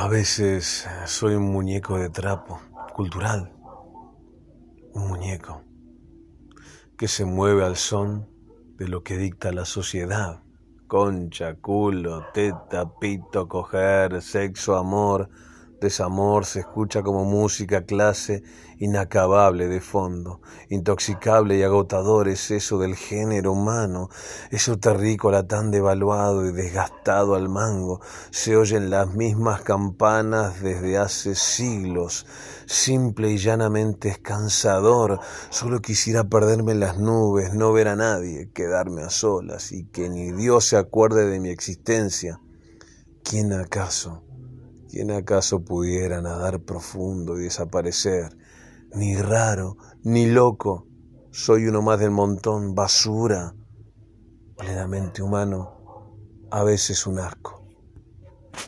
A veces soy un muñeco de trapo, cultural, un muñeco que se mueve al son de lo que dicta la sociedad. Concha, culo, teta, pito, coger, sexo, amor, Desamor se escucha como música clase inacabable de fondo, intoxicable y agotador es eso del género humano, eso terrícola tan devaluado y desgastado al mango, se oyen las mismas campanas desde hace siglos, simple y llanamente es cansador, solo quisiera perderme en las nubes, no ver a nadie, quedarme a solas y que ni Dios se acuerde de mi existencia. ¿Quién acaso? ¿Quién acaso pudiera nadar profundo y desaparecer? Ni raro, ni loco, soy uno más del montón, basura, plenamente humano, a veces un asco.